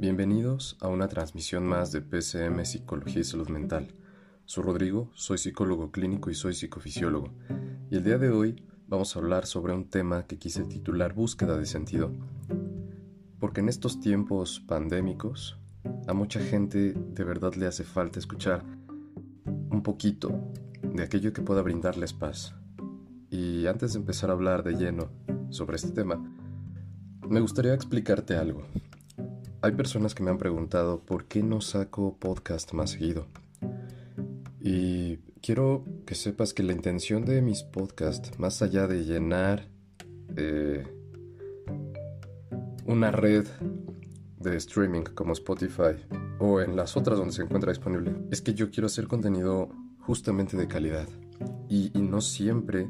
Bienvenidos a una transmisión más de PCM Psicología y Salud Mental. Soy Rodrigo, soy psicólogo clínico y soy psicofisiólogo. Y el día de hoy vamos a hablar sobre un tema que quise titular Búsqueda de sentido. Porque en estos tiempos pandémicos, a mucha gente de verdad le hace falta escuchar un poquito de aquello que pueda brindarles paz. Y antes de empezar a hablar de lleno sobre este tema, me gustaría explicarte algo. Hay personas que me han preguntado por qué no saco podcast más seguido. Y quiero que sepas que la intención de mis podcasts, más allá de llenar eh, una red de streaming como Spotify o en las otras donde se encuentra disponible, es que yo quiero hacer contenido justamente de calidad. Y, no siempre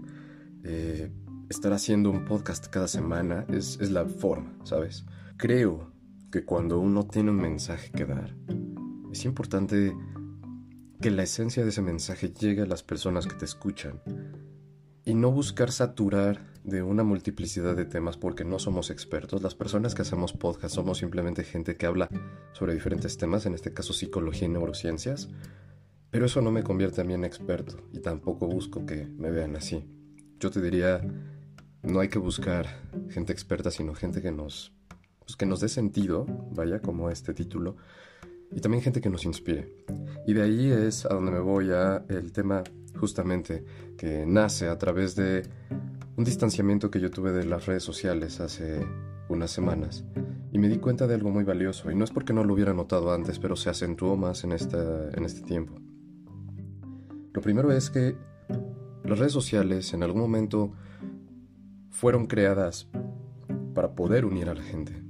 eh, estar haciendo un podcast cada semana es, es la forma, ¿sabes? Creo que cuando uno tiene un mensaje que dar, es importante que la esencia de ese mensaje llegue a las personas que te escuchan y no buscar saturar de una multiplicidad de temas porque no somos expertos. Las personas que hacemos podcast somos simplemente gente que habla sobre diferentes temas, en este caso psicología y neurociencias, pero eso no me convierte a mí en experto y tampoco busco que me vean así. Yo te diría, no hay que buscar gente experta, sino gente que nos pues, que nos dé sentido, vaya, como este título, y también gente que nos inspire. Y de ahí es a donde me voy a el tema justamente que nace a través de un distanciamiento que yo tuve de las redes sociales hace unas semanas y me di cuenta de algo muy valioso y no es porque no lo hubiera notado antes, pero se acentuó más en, esta, en este tiempo. Lo primero es que las redes sociales en algún momento fueron creadas para poder unir a la gente.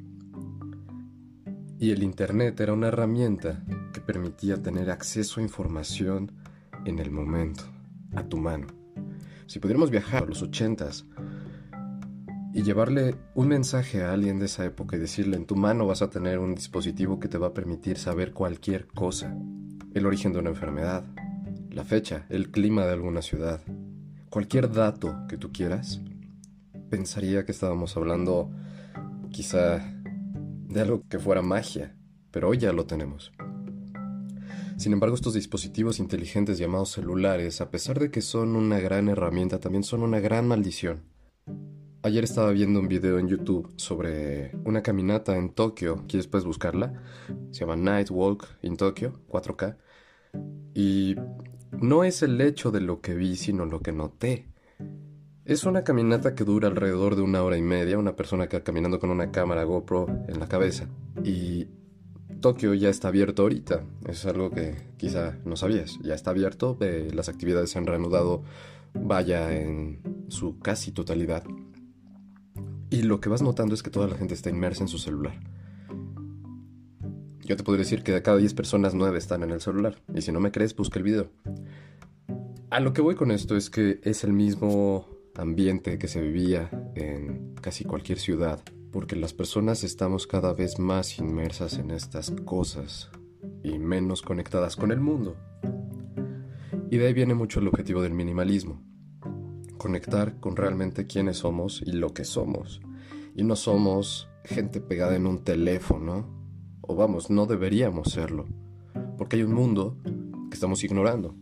Y el Internet era una herramienta que permitía tener acceso a información en el momento, a tu mano. Si pudiéramos viajar a los ochentas y llevarle un mensaje a alguien de esa época y decirle en tu mano vas a tener un dispositivo que te va a permitir saber cualquier cosa, el origen de una enfermedad, la fecha, el clima de alguna ciudad, cualquier dato que tú quieras, pensaría que estábamos hablando quizá de algo que fuera magia, pero hoy ya lo tenemos. Sin embargo, estos dispositivos inteligentes llamados celulares, a pesar de que son una gran herramienta, también son una gran maldición. Ayer estaba viendo un video en YouTube sobre una caminata en Tokio, ¿quieres puedes buscarla? Se llama Night Walk in Tokyo, 4K. Y no es el hecho de lo que vi, sino lo que noté. Es una caminata que dura alrededor de una hora y media, una persona que caminando con una cámara GoPro en la cabeza. Y Tokio ya está abierto ahorita, es algo que quizá no sabías, ya está abierto, las actividades se han reanudado, vaya en su casi totalidad. Y lo que vas notando es que toda la gente está inmersa en su celular. Yo te podría decir que de cada 10 personas 9 están en el celular, y si no me crees, busca el video. A lo que voy con esto es que es el mismo ambiente que se vivía en casi cualquier ciudad, porque las personas estamos cada vez más inmersas en estas cosas y menos conectadas con el mundo. Y de ahí viene mucho el objetivo del minimalismo, conectar con realmente quiénes somos y lo que somos. Y no somos gente pegada en un teléfono, o vamos, no deberíamos serlo, porque hay un mundo que estamos ignorando.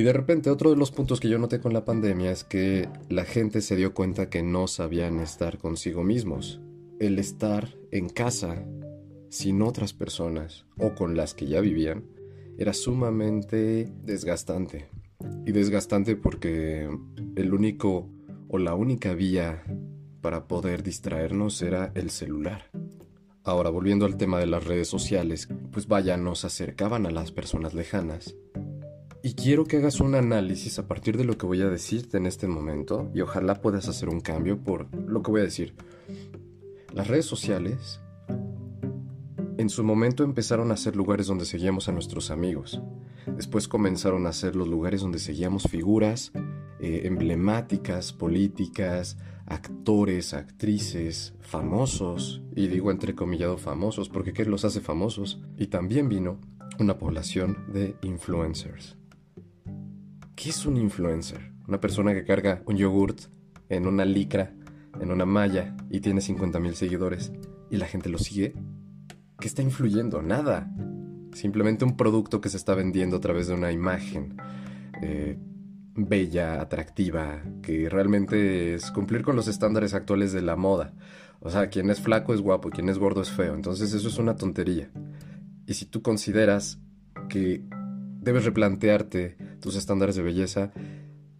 Y de repente otro de los puntos que yo noté con la pandemia es que la gente se dio cuenta que no sabían estar consigo mismos. El estar en casa sin otras personas o con las que ya vivían era sumamente desgastante. Y desgastante porque el único o la única vía para poder distraernos era el celular. Ahora, volviendo al tema de las redes sociales, pues vaya, nos acercaban a las personas lejanas, y quiero que hagas un análisis a partir de lo que voy a decirte en este momento y ojalá puedas hacer un cambio por lo que voy a decir. Las redes sociales en su momento empezaron a ser lugares donde seguíamos a nuestros amigos. Después comenzaron a ser los lugares donde seguíamos figuras eh, emblemáticas, políticas, actores, actrices, famosos, y digo entrecomillado famosos porque ¿qué los hace famosos? Y también vino una población de influencers. ¿Qué es un influencer? Una persona que carga un yogurt en una licra, en una malla y tiene 50.000 seguidores y la gente lo sigue. ¿Qué está influyendo? Nada. Simplemente un producto que se está vendiendo a través de una imagen eh, bella, atractiva, que realmente es cumplir con los estándares actuales de la moda. O sea, quien es flaco es guapo, quien es gordo es feo. Entonces eso es una tontería. Y si tú consideras que debes replantearte tus estándares de belleza,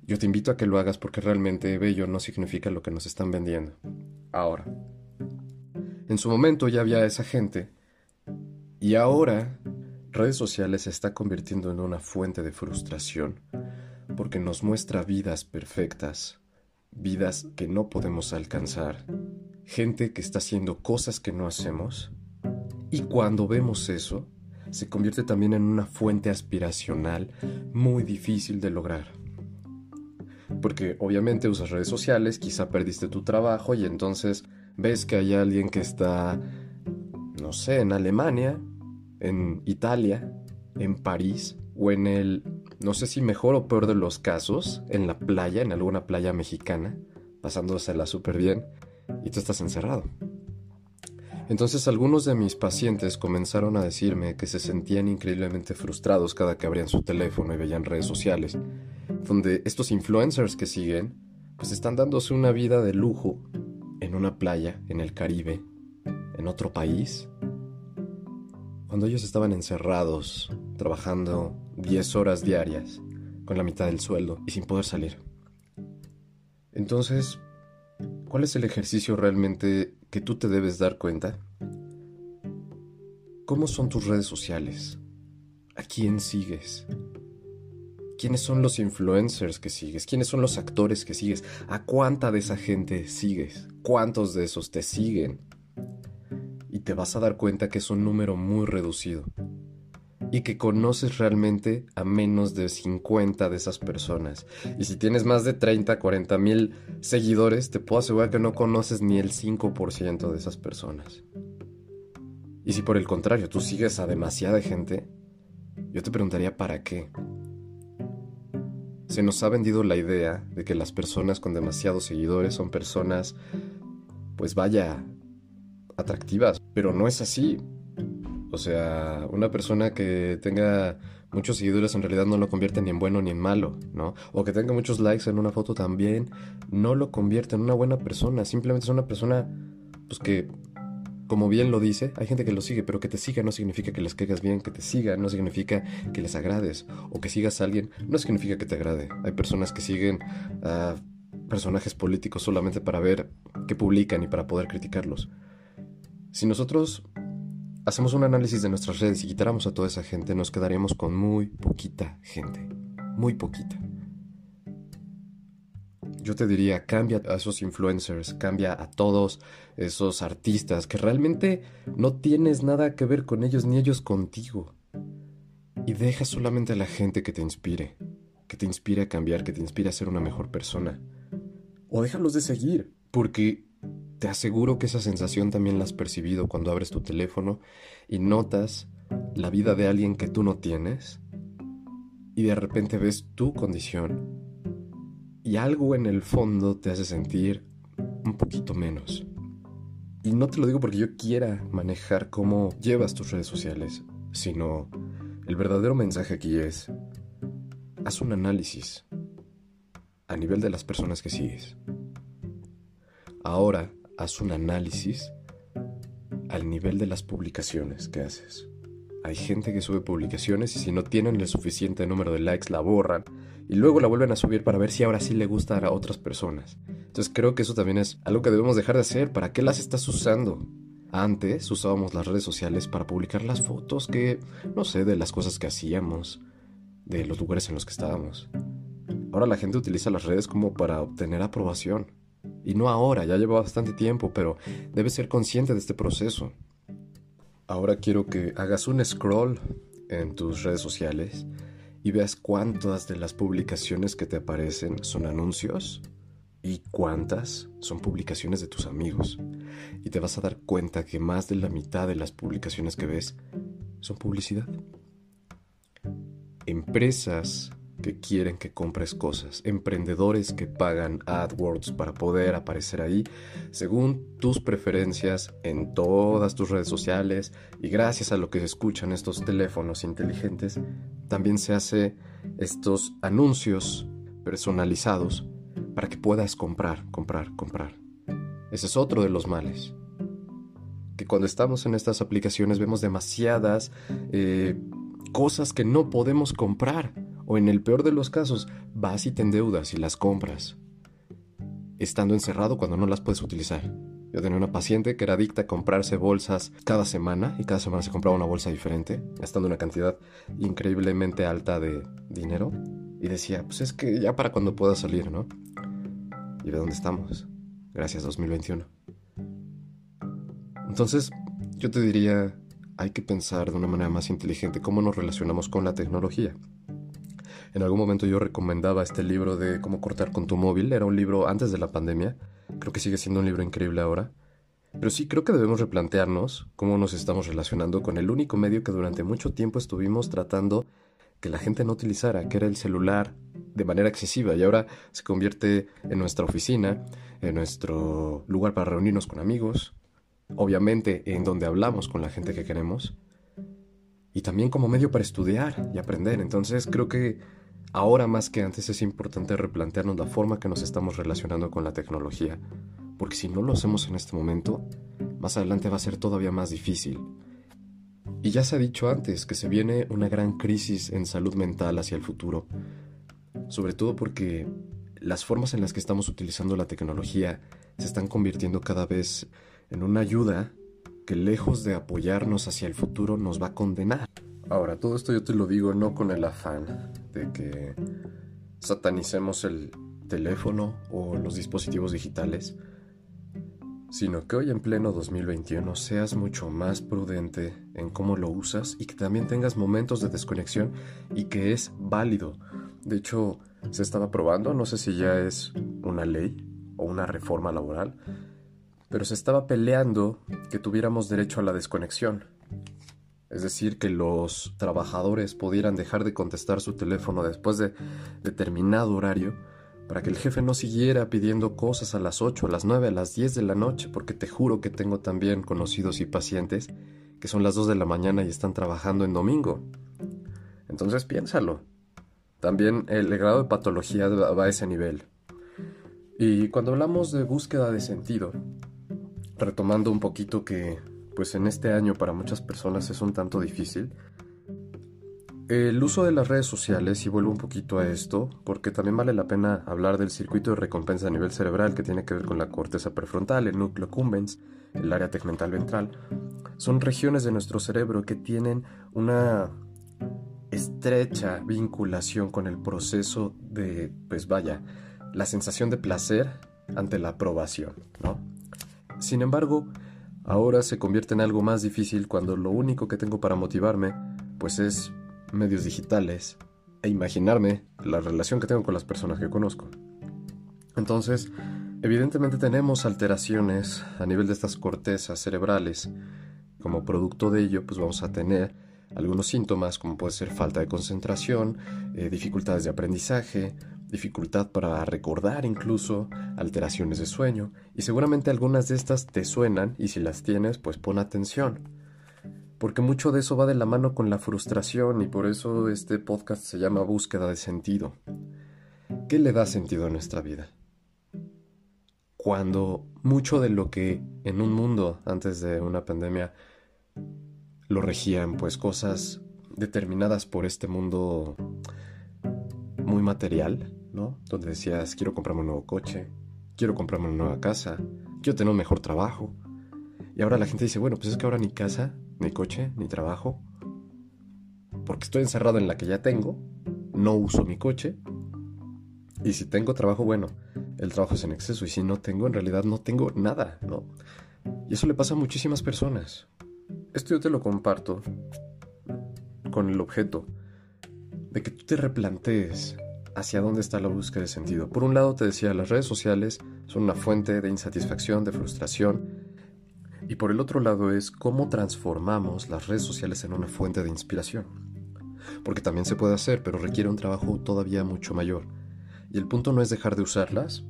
yo te invito a que lo hagas porque realmente bello no significa lo que nos están vendiendo. Ahora, en su momento ya había esa gente y ahora redes sociales se está convirtiendo en una fuente de frustración porque nos muestra vidas perfectas, vidas que no podemos alcanzar, gente que está haciendo cosas que no hacemos y cuando vemos eso, se convierte también en una fuente aspiracional muy difícil de lograr. Porque obviamente usas redes sociales, quizá perdiste tu trabajo y entonces ves que hay alguien que está, no sé, en Alemania, en Italia, en París o en el, no sé si mejor o peor de los casos, en la playa, en alguna playa mexicana, pasándosela súper bien y tú estás encerrado. Entonces algunos de mis pacientes comenzaron a decirme que se sentían increíblemente frustrados cada que abrían su teléfono y veían redes sociales, donde estos influencers que siguen, pues están dándose una vida de lujo en una playa, en el Caribe, en otro país, cuando ellos estaban encerrados, trabajando 10 horas diarias, con la mitad del sueldo y sin poder salir. Entonces, ¿cuál es el ejercicio realmente que tú te debes dar cuenta? ¿Cómo son tus redes sociales? ¿A quién sigues? ¿Quiénes son los influencers que sigues? ¿Quiénes son los actores que sigues? ¿A cuánta de esa gente sigues? ¿Cuántos de esos te siguen? Y te vas a dar cuenta que es un número muy reducido. Y que conoces realmente a menos de 50 de esas personas. Y si tienes más de 30, 40 mil seguidores, te puedo asegurar que no conoces ni el 5% de esas personas. Y si por el contrario tú sigues a demasiada gente, yo te preguntaría para qué. Se nos ha vendido la idea de que las personas con demasiados seguidores son personas, pues vaya, atractivas, pero no es así. O sea, una persona que tenga muchos seguidores en realidad no lo convierte ni en bueno ni en malo, ¿no? O que tenga muchos likes en una foto también no lo convierte en una buena persona, simplemente es una persona pues que como bien lo dice, hay gente que lo sigue, pero que te siga no significa que les caigas bien, que te siga no significa que les agrades, o que sigas a alguien no significa que te agrade. Hay personas que siguen a personajes políticos solamente para ver qué publican y para poder criticarlos. Si nosotros hacemos un análisis de nuestras redes y quitáramos a toda esa gente, nos quedaríamos con muy poquita gente, muy poquita yo te diría, cambia a esos influencers, cambia a todos esos artistas que realmente no tienes nada que ver con ellos ni ellos contigo. Y deja solamente a la gente que te inspire, que te inspire a cambiar, que te inspire a ser una mejor persona. O déjalos de seguir, porque te aseguro que esa sensación también la has percibido cuando abres tu teléfono y notas la vida de alguien que tú no tienes y de repente ves tu condición y algo en el fondo te hace sentir un poquito menos. Y no te lo digo porque yo quiera manejar cómo llevas tus redes sociales, sino el verdadero mensaje aquí es, haz un análisis a nivel de las personas que sigues. Ahora, haz un análisis al nivel de las publicaciones que haces. Hay gente que sube publicaciones y si no tienen el suficiente número de likes la borran y luego la vuelven a subir para ver si ahora sí le gusta a otras personas. Entonces creo que eso también es algo que debemos dejar de hacer. ¿Para qué las estás usando? Antes usábamos las redes sociales para publicar las fotos que, no sé, de las cosas que hacíamos, de los lugares en los que estábamos. Ahora la gente utiliza las redes como para obtener aprobación. Y no ahora, ya lleva bastante tiempo, pero debes ser consciente de este proceso. Ahora quiero que hagas un scroll en tus redes sociales y veas cuántas de las publicaciones que te aparecen son anuncios y cuántas son publicaciones de tus amigos. Y te vas a dar cuenta que más de la mitad de las publicaciones que ves son publicidad. Empresas que quieren que compres cosas, emprendedores que pagan AdWords para poder aparecer ahí según tus preferencias en todas tus redes sociales y gracias a lo que se escuchan estos teléfonos inteligentes, también se hace estos anuncios personalizados para que puedas comprar, comprar, comprar. Ese es otro de los males. Que cuando estamos en estas aplicaciones vemos demasiadas eh, cosas que no podemos comprar o en el peor de los casos, vas y te endeudas y las compras, estando encerrado cuando no las puedes utilizar. Yo tenía una paciente que era adicta a comprarse bolsas cada semana y cada semana se compraba una bolsa diferente, gastando una cantidad increíblemente alta de dinero. Y decía, pues es que ya para cuando pueda salir, ¿no? Y ve dónde estamos. Gracias 2021. Entonces, yo te diría, hay que pensar de una manera más inteligente cómo nos relacionamos con la tecnología. En algún momento yo recomendaba este libro de cómo cortar con tu móvil. Era un libro antes de la pandemia. Creo que sigue siendo un libro increíble ahora. Pero sí creo que debemos replantearnos cómo nos estamos relacionando con el único medio que durante mucho tiempo estuvimos tratando que la gente no utilizara, que era el celular, de manera excesiva. Y ahora se convierte en nuestra oficina, en nuestro lugar para reunirnos con amigos, obviamente en donde hablamos con la gente que queremos, y también como medio para estudiar y aprender. Entonces creo que Ahora más que antes es importante replantearnos la forma que nos estamos relacionando con la tecnología, porque si no lo hacemos en este momento, más adelante va a ser todavía más difícil. Y ya se ha dicho antes que se viene una gran crisis en salud mental hacia el futuro, sobre todo porque las formas en las que estamos utilizando la tecnología se están convirtiendo cada vez en una ayuda que lejos de apoyarnos hacia el futuro nos va a condenar. Ahora, todo esto yo te lo digo no con el afán de que satanicemos el teléfono o los dispositivos digitales, sino que hoy en pleno 2021 seas mucho más prudente en cómo lo usas y que también tengas momentos de desconexión y que es válido. De hecho, se estaba probando, no sé si ya es una ley o una reforma laboral, pero se estaba peleando que tuviéramos derecho a la desconexión es decir, que los trabajadores pudieran dejar de contestar su teléfono después de determinado horario para que el jefe no siguiera pidiendo cosas a las 8, a las 9, a las 10 de la noche, porque te juro que tengo también conocidos y pacientes que son las 2 de la mañana y están trabajando en domingo. Entonces piénsalo. También el grado de patología va a ese nivel. Y cuando hablamos de búsqueda de sentido, retomando un poquito que pues en este año para muchas personas es un tanto difícil. El uso de las redes sociales, y vuelvo un poquito a esto, porque también vale la pena hablar del circuito de recompensa a nivel cerebral que tiene que ver con la corteza prefrontal, el núcleo cumbens, el área tegmental ventral. Son regiones de nuestro cerebro que tienen una estrecha vinculación con el proceso de, pues vaya, la sensación de placer ante la aprobación, ¿no? Sin embargo, ahora se convierte en algo más difícil cuando lo único que tengo para motivarme pues es medios digitales e imaginarme la relación que tengo con las personas que conozco. Entonces, evidentemente tenemos alteraciones a nivel de estas cortezas cerebrales. Como producto de ello, pues vamos a tener algunos síntomas como puede ser falta de concentración, eh, dificultades de aprendizaje, dificultad para recordar incluso, alteraciones de sueño, y seguramente algunas de estas te suenan y si las tienes, pues pon atención. Porque mucho de eso va de la mano con la frustración y por eso este podcast se llama Búsqueda de Sentido. ¿Qué le da sentido a nuestra vida? Cuando mucho de lo que en un mundo antes de una pandemia lo regían pues cosas determinadas por este mundo muy material, ¿no? Donde decías, quiero comprarme un nuevo coche, quiero comprarme una nueva casa, quiero tener un mejor trabajo. Y ahora la gente dice, bueno, pues es que ahora ni casa, ni coche, ni trabajo, porque estoy encerrado en la que ya tengo, no uso mi coche, y si tengo trabajo, bueno, el trabajo es en exceso, y si no tengo, en realidad no tengo nada, ¿no? Y eso le pasa a muchísimas personas. Esto yo te lo comparto con el objeto de que tú te replantees hacia dónde está la búsqueda de sentido. Por un lado te decía, las redes sociales son una fuente de insatisfacción, de frustración, y por el otro lado es cómo transformamos las redes sociales en una fuente de inspiración. porque también se puede hacer, pero requiere un trabajo todavía mucho mayor. Y el punto no es dejar de usarlas,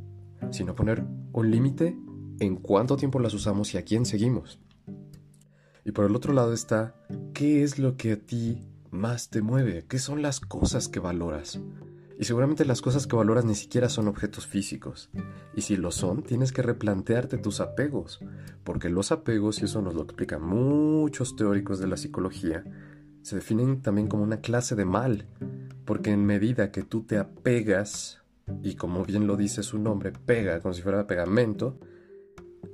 sino poner un límite en cuánto tiempo las usamos y a quién seguimos. Y por el otro lado está, ¿qué es lo que a ti más te mueve? ¿Qué son las cosas que valoras? Y seguramente las cosas que valoras ni siquiera son objetos físicos. Y si lo son, tienes que replantearte tus apegos. Porque los apegos, y eso nos lo explican muchos teóricos de la psicología, se definen también como una clase de mal. Porque en medida que tú te apegas, y como bien lo dice su nombre, pega como si fuera pegamento,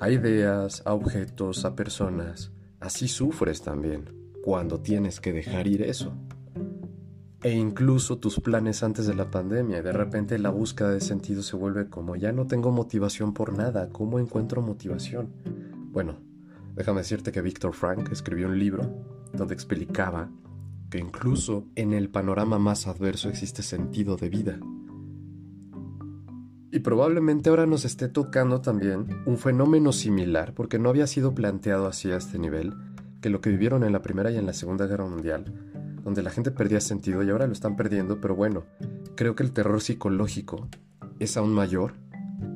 a ideas, a objetos, a personas, así sufres también cuando tienes que dejar ir eso e incluso tus planes antes de la pandemia. De repente la búsqueda de sentido se vuelve como ya no tengo motivación por nada, ¿cómo encuentro motivación? Bueno, déjame decirte que Víctor Frank escribió un libro donde explicaba que incluso en el panorama más adverso existe sentido de vida. Y probablemente ahora nos esté tocando también un fenómeno similar, porque no había sido planteado así a este nivel, que lo que vivieron en la Primera y en la Segunda Guerra Mundial, donde la gente perdía sentido y ahora lo están perdiendo, pero bueno, creo que el terror psicológico es aún mayor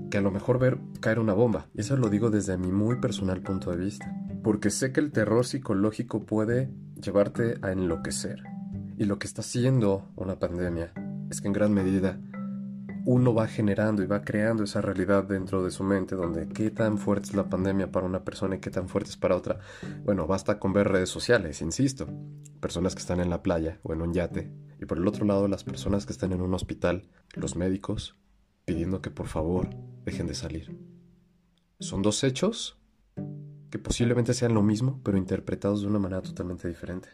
que a lo mejor ver caer una bomba. Y eso lo digo desde mi muy personal punto de vista. Porque sé que el terror psicológico puede llevarte a enloquecer. Y lo que está haciendo una pandemia es que en gran medida uno va generando y va creando esa realidad dentro de su mente donde qué tan fuerte es la pandemia para una persona y qué tan fuerte es para otra. Bueno, basta con ver redes sociales, insisto. Personas que están en la playa o en un yate. Y por el otro lado, las personas que están en un hospital, los médicos, pidiendo que por favor dejen de salir. Son dos hechos que posiblemente sean lo mismo, pero interpretados de una manera totalmente diferente.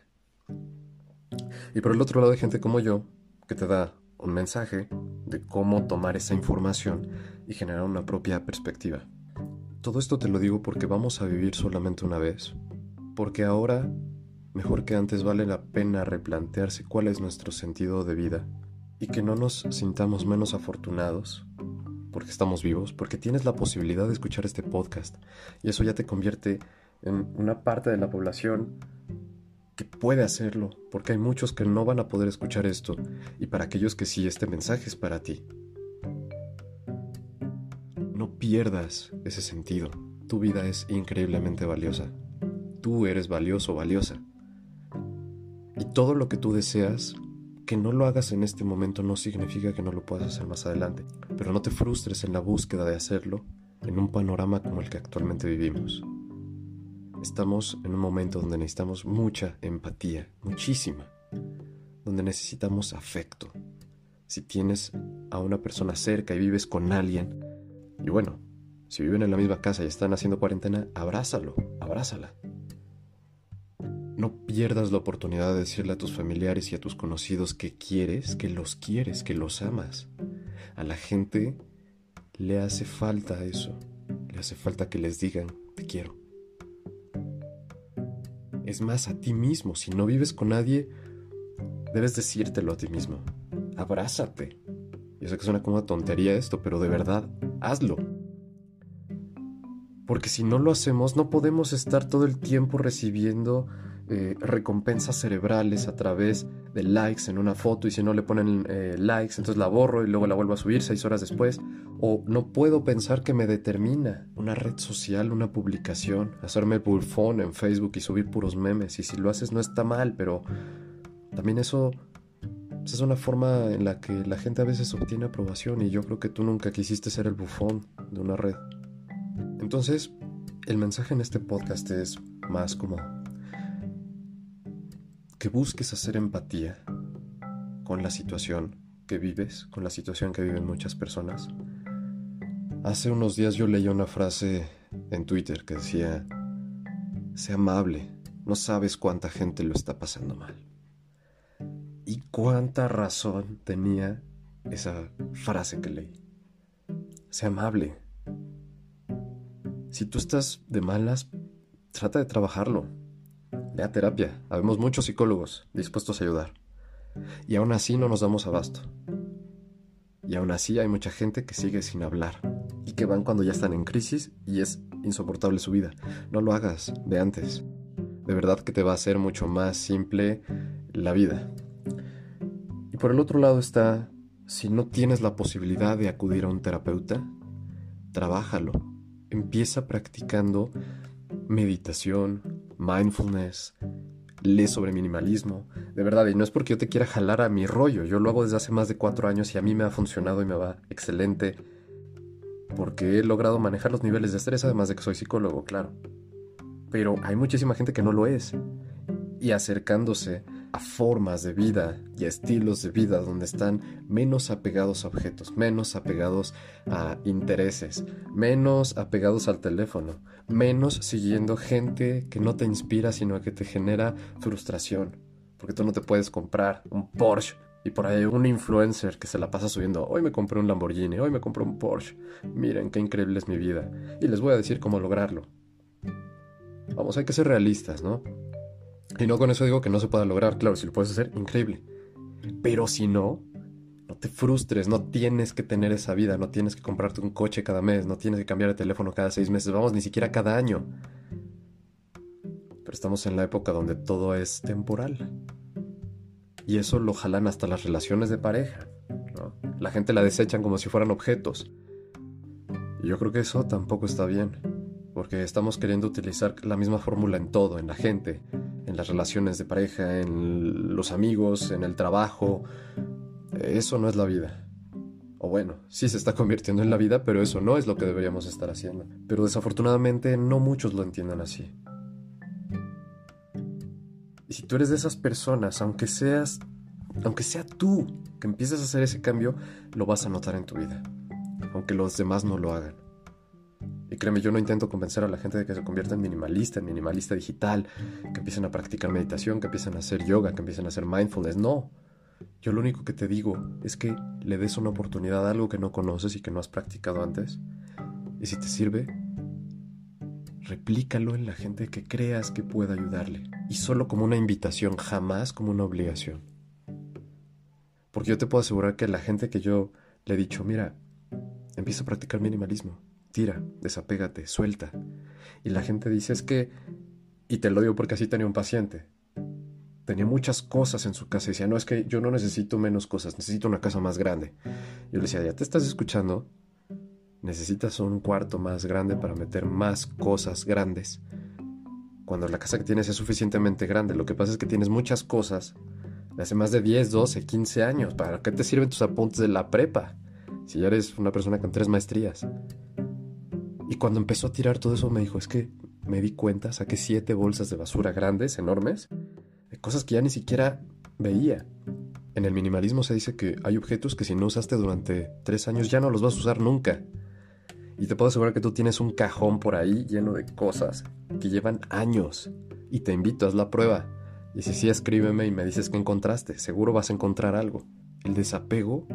Y por el otro lado hay gente como yo, que te da un mensaje de cómo tomar esa información y generar una propia perspectiva. Todo esto te lo digo porque vamos a vivir solamente una vez, porque ahora, mejor que antes, vale la pena replantearse cuál es nuestro sentido de vida y que no nos sintamos menos afortunados porque estamos vivos, porque tienes la posibilidad de escuchar este podcast y eso ya te convierte en una parte de la población que puede hacerlo, porque hay muchos que no van a poder escuchar esto, y para aquellos que sí, este mensaje es para ti. No pierdas ese sentido. Tu vida es increíblemente valiosa. Tú eres valioso valiosa. Y todo lo que tú deseas, que no lo hagas en este momento no significa que no lo puedas hacer más adelante. Pero no te frustres en la búsqueda de hacerlo en un panorama como el que actualmente vivimos. Estamos en un momento donde necesitamos mucha empatía, muchísima, donde necesitamos afecto. Si tienes a una persona cerca y vives con alguien, y bueno, si viven en la misma casa y están haciendo cuarentena, abrázalo, abrázala. No pierdas la oportunidad de decirle a tus familiares y a tus conocidos que quieres, que los quieres, que los amas. A la gente le hace falta eso, le hace falta que les digan, te quiero. Es más, a ti mismo. Si no vives con nadie, debes decírtelo a ti mismo. Abrázate. Yo sé que suena como una tontería esto, pero de verdad, hazlo. Porque si no lo hacemos, no podemos estar todo el tiempo recibiendo eh, recompensas cerebrales a través de likes en una foto y si no le ponen eh, likes, entonces la borro y luego la vuelvo a subir seis horas después. O no puedo pensar que me determina una red social, una publicación, hacerme bufón en Facebook y subir puros memes. Y si lo haces no está mal, pero también eso pues, es una forma en la que la gente a veces obtiene aprobación y yo creo que tú nunca quisiste ser el bufón de una red. Entonces, el mensaje en este podcast es más como que busques hacer empatía con la situación que vives, con la situación que viven muchas personas. Hace unos días yo leí una frase en Twitter que decía, sé amable, no sabes cuánta gente lo está pasando mal. Y cuánta razón tenía esa frase que leí. Sé amable. Si tú estás de malas, trata de trabajarlo Ve a terapia. Habemos muchos psicólogos dispuestos a ayudar. Y aún así no nos damos abasto. Y aún así hay mucha gente que sigue sin hablar. Y que van cuando ya están en crisis y es insoportable su vida. No lo hagas, de antes. De verdad que te va a hacer mucho más simple la vida. Y por el otro lado está, si no tienes la posibilidad de acudir a un terapeuta, trabájalo. Empieza practicando meditación, mindfulness, lee sobre minimalismo. De verdad, y no es porque yo te quiera jalar a mi rollo, yo lo hago desde hace más de cuatro años y a mí me ha funcionado y me va excelente. Porque he logrado manejar los niveles de estrés, además de que soy psicólogo, claro. Pero hay muchísima gente que no lo es. Y acercándose a formas de vida y a estilos de vida donde están menos apegados a objetos, menos apegados a intereses, menos apegados al teléfono, menos siguiendo gente que no te inspira sino que te genera frustración, porque tú no te puedes comprar un Porsche y por ahí un influencer que se la pasa subiendo, hoy me compré un Lamborghini, hoy me compré un Porsche, miren qué increíble es mi vida y les voy a decir cómo lograrlo. Vamos, hay que ser realistas, ¿no? Y no con eso digo que no se pueda lograr, claro, si lo puedes hacer, increíble. Pero si no, no te frustres, no tienes que tener esa vida, no tienes que comprarte un coche cada mes, no tienes que cambiar de teléfono cada seis meses, vamos, ni siquiera cada año. Pero estamos en la época donde todo es temporal. Y eso lo jalan hasta las relaciones de pareja. La gente la desechan como si fueran objetos. Y yo creo que eso tampoco está bien, porque estamos queriendo utilizar la misma fórmula en todo, en la gente, en las relaciones de pareja, en los amigos, en el trabajo. Eso no es la vida. O bueno, sí se está convirtiendo en la vida, pero eso no es lo que deberíamos estar haciendo. Pero desafortunadamente no muchos lo entiendan así. Y si tú eres de esas personas, aunque seas, aunque sea tú que empieces a hacer ese cambio, lo vas a notar en tu vida, aunque los demás no lo hagan. Y créeme, yo no intento convencer a la gente de que se convierta en minimalista, en minimalista digital, que empiecen a practicar meditación, que empiecen a hacer yoga, que empiecen a hacer mindfulness. No. Yo lo único que te digo es que le des una oportunidad a algo que no conoces y que no has practicado antes. Y si te sirve, replícalo en la gente que creas que pueda ayudarle. Y solo como una invitación, jamás como una obligación. Porque yo te puedo asegurar que la gente que yo le he dicho, mira, empieza a practicar minimalismo tira, desapégate, suelta. Y la gente dice es que, y te lo digo porque así tenía un paciente, tenía muchas cosas en su casa decía, no, es que yo no necesito menos cosas, necesito una casa más grande. Yo le decía, ya te estás escuchando, necesitas un cuarto más grande para meter más cosas grandes. Cuando la casa que tienes es suficientemente grande, lo que pasa es que tienes muchas cosas de hace más de 10, 12, 15 años. ¿Para qué te sirven tus apuntes de la prepa? Si ya eres una persona con tres maestrías. Y cuando empezó a tirar todo eso me dijo, es que me di cuenta, saqué siete bolsas de basura grandes, enormes, cosas que ya ni siquiera veía. En el minimalismo se dice que hay objetos que si no usaste durante tres años ya no los vas a usar nunca. Y te puedo asegurar que tú tienes un cajón por ahí lleno de cosas que llevan años. Y te invito, haz la prueba. Y si sí, escríbeme y me dices qué encontraste. Seguro vas a encontrar algo. El desapego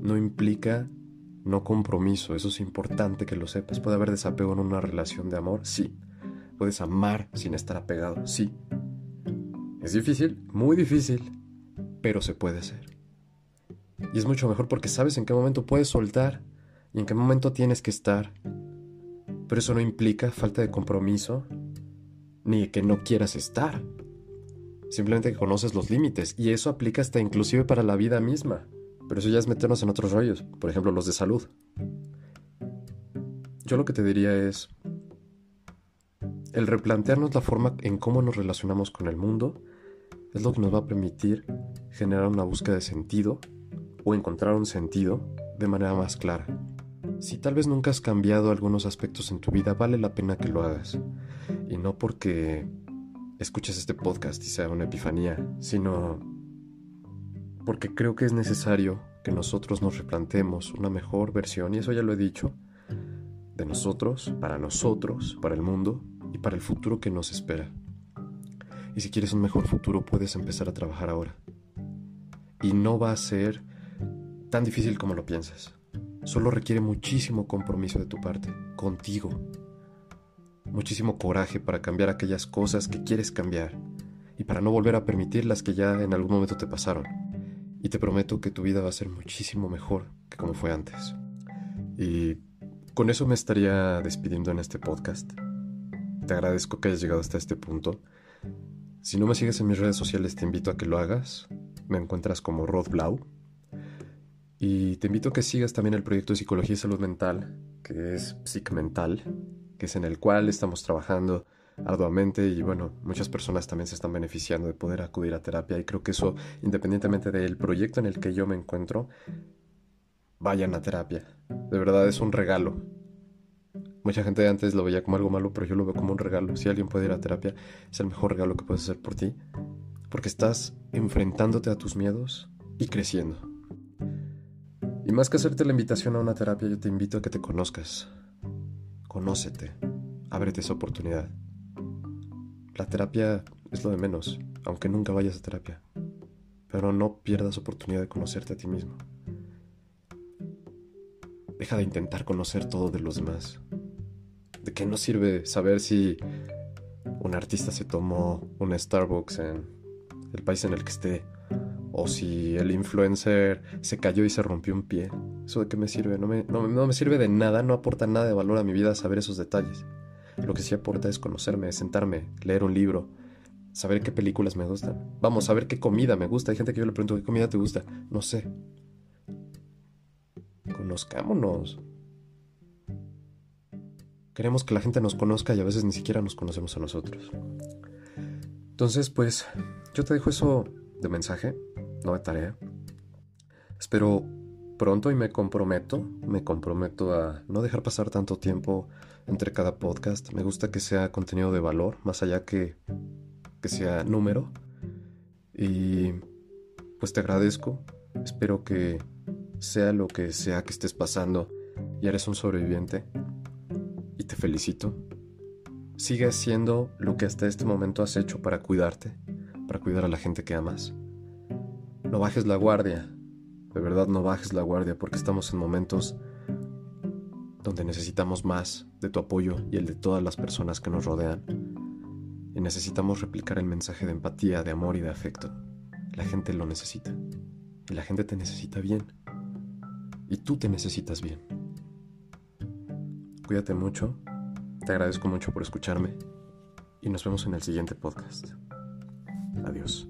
no implica no compromiso. Eso es importante que lo sepas. ¿Puede haber desapego en una relación de amor? Sí. Puedes amar sin estar apegado. Sí. Es difícil, muy difícil, pero se puede hacer. Y es mucho mejor porque sabes en qué momento puedes soltar y en qué momento tienes que estar. Pero eso no implica falta de compromiso ni que no quieras estar. Simplemente que conoces los límites y eso aplica hasta inclusive para la vida misma. Pero eso ya es meternos en otros rollos, por ejemplo los de salud. Yo lo que te diría es el replantearnos la forma en cómo nos relacionamos con el mundo es lo que nos va a permitir generar una búsqueda de sentido o encontrar un sentido de manera más clara. Si tal vez nunca has cambiado algunos aspectos en tu vida, vale la pena que lo hagas. Y no porque escuches este podcast y sea una epifanía, sino porque creo que es necesario que nosotros nos replantemos una mejor versión, y eso ya lo he dicho, de nosotros, para nosotros, para el mundo y para el futuro que nos espera. Y si quieres un mejor futuro, puedes empezar a trabajar ahora. Y no va a ser tan difícil como lo piensas. Solo requiere muchísimo compromiso de tu parte, contigo. Muchísimo coraje para cambiar aquellas cosas que quieres cambiar y para no volver a permitir las que ya en algún momento te pasaron y te prometo que tu vida va a ser muchísimo mejor que como fue antes. Y con eso me estaría despidiendo en este podcast. Te agradezco que hayas llegado hasta este punto. Si no me sigues en mis redes sociales, te invito a que lo hagas. me encuentras como Rod Blau. Y te invito a que sigas también el proyecto de Psicología y Salud Mental, que es Mental, que es en el cual estamos trabajando arduamente y bueno, muchas personas también se están beneficiando de poder acudir a terapia y creo que eso, independientemente del proyecto en el que yo me encuentro, vayan a terapia. De verdad es un regalo. Mucha gente antes lo veía como algo malo, pero yo lo veo como un regalo. Si alguien puede ir a terapia, es el mejor regalo que puedes hacer por ti, porque estás enfrentándote a tus miedos y creciendo. Y más que hacerte la invitación a una terapia, yo te invito a que te conozcas. Conócete. Ábrete esa oportunidad. La terapia es lo de menos, aunque nunca vayas a terapia. Pero no pierdas oportunidad de conocerte a ti mismo. Deja de intentar conocer todo de los demás. ¿De qué nos sirve saber si un artista se tomó un Starbucks en el país en el que esté? O si el influencer se cayó y se rompió un pie. ¿Eso de qué me sirve? No me, no me sirve de nada, no aporta nada de valor a mi vida saber esos detalles. Lo que sí aporta es conocerme, sentarme, leer un libro, saber qué películas me gustan. Vamos, saber qué comida me gusta. Hay gente que yo le pregunto, ¿qué comida te gusta? No sé. Conozcámonos. Queremos que la gente nos conozca y a veces ni siquiera nos conocemos a nosotros. Entonces, pues, yo te dejo eso de mensaje, no de tarea. Espero pronto y me comprometo, me comprometo a no dejar pasar tanto tiempo entre cada podcast. Me gusta que sea contenido de valor, más allá que, que sea número. Y pues te agradezco. Espero que sea lo que sea que estés pasando y eres un sobreviviente. Y te felicito. Sigue haciendo lo que hasta este momento has hecho para cuidarte, para cuidar a la gente que amas. No bajes la guardia. De verdad no bajes la guardia porque estamos en momentos donde necesitamos más de tu apoyo y el de todas las personas que nos rodean. Y necesitamos replicar el mensaje de empatía, de amor y de afecto. La gente lo necesita. Y la gente te necesita bien. Y tú te necesitas bien. Cuídate mucho. Te agradezco mucho por escucharme. Y nos vemos en el siguiente podcast. Adiós.